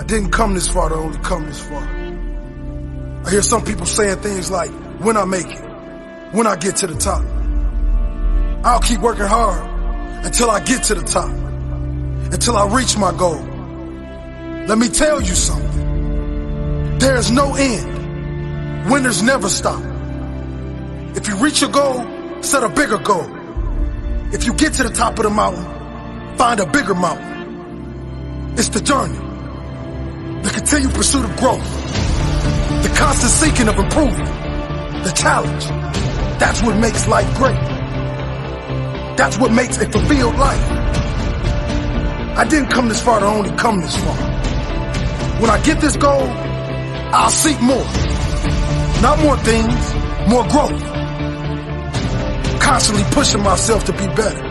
I didn't come this far to only come this far. I hear some people saying things like, when I make it, when I get to the top. I'll keep working hard until I get to the top, until I reach my goal. Let me tell you something. There's no end. Winners never stop. If you reach your goal, set a bigger goal. If you get to the top of the mountain, find a bigger mountain. It's the journey, the continued pursuit of growth, the constant seeking of improvement, the challenge. That's what makes life great. That's what makes a fulfilled life. I didn't come this far to only come this far. When I get this goal, I'll seek more. Not more things, more growth. Constantly pushing myself to be better.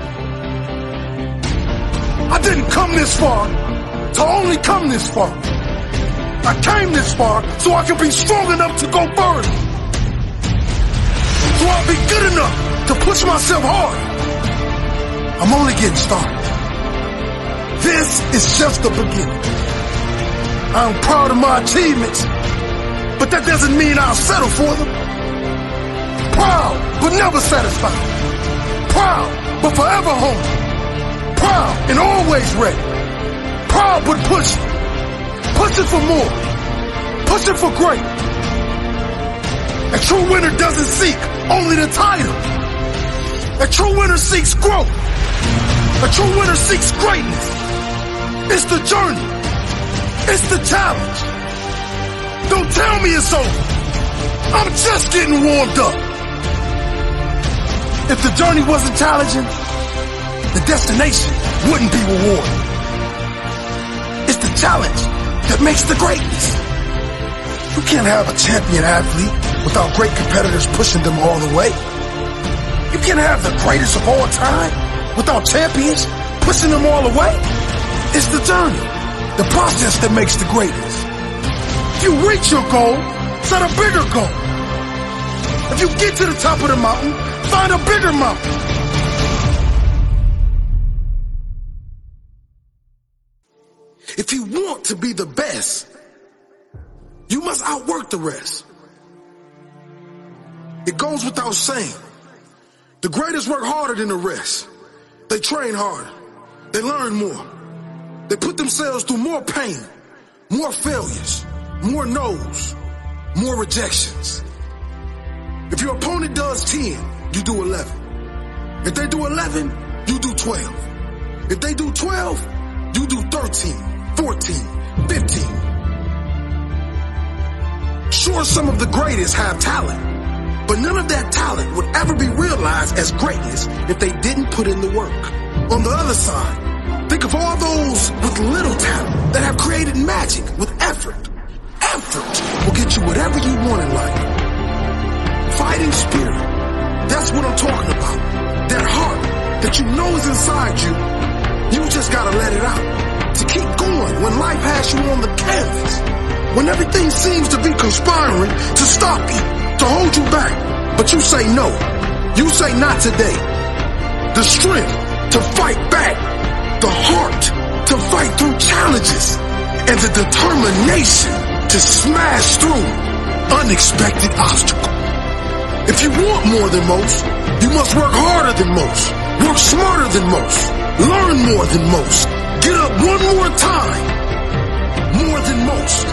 I didn't come this far to only come this far. I came this far so I can be strong enough to go further. So I'll be good enough to push myself hard. I'm only getting started. This is just the beginning. I'm proud of my achievements, but that doesn't mean I'll settle for them. Proud, but never satisfied. Proud, but forever hungry. Proud and always ready. Proud, but pushing. Pushing for more. Pushing for great. A true winner doesn't seek only the title. A true winner seeks growth. A true winner seeks greatness. It's the journey. It's the challenge. Don't tell me it's over. I'm just getting warmed up. If the journey wasn't challenging, the destination wouldn't be rewarding. It's the challenge that makes the greatness. You can't have a champion athlete without great competitors pushing them all the way. You can't have the greatest of all time without champions pushing them all the way. It's the journey, the process that makes the greatness. If you reach your goal, set a bigger goal. If you get to the top of the mountain, find a bigger mountain. If you want to be the best, you must outwork the rest. It goes without saying. The greatest work harder than the rest. They train harder. They learn more. They put themselves through more pain, more failures, more no's, more rejections. If your opponent does 10, you do 11. If they do 11, you do 12. If they do 12, you do 13, 14, 15. Sure, some of the greatest have talent, but none of that talent would ever be realized as greatness if they didn't put in the work. On the other side, think of all those with little talent that have created magic with effort. Effort will get you whatever you want in life. Fighting spirit, that's what I'm talking about. That heart that you know is inside you, you just gotta let it out. When life has you on the canvas. When everything seems to be conspiring to stop you, to hold you back. But you say no. You say not today. The strength to fight back. The heart to fight through challenges. And the determination to smash through unexpected obstacles. If you want more than most, you must work harder than most. Work smarter than most. Learn more than most. Get up one more time. More than most.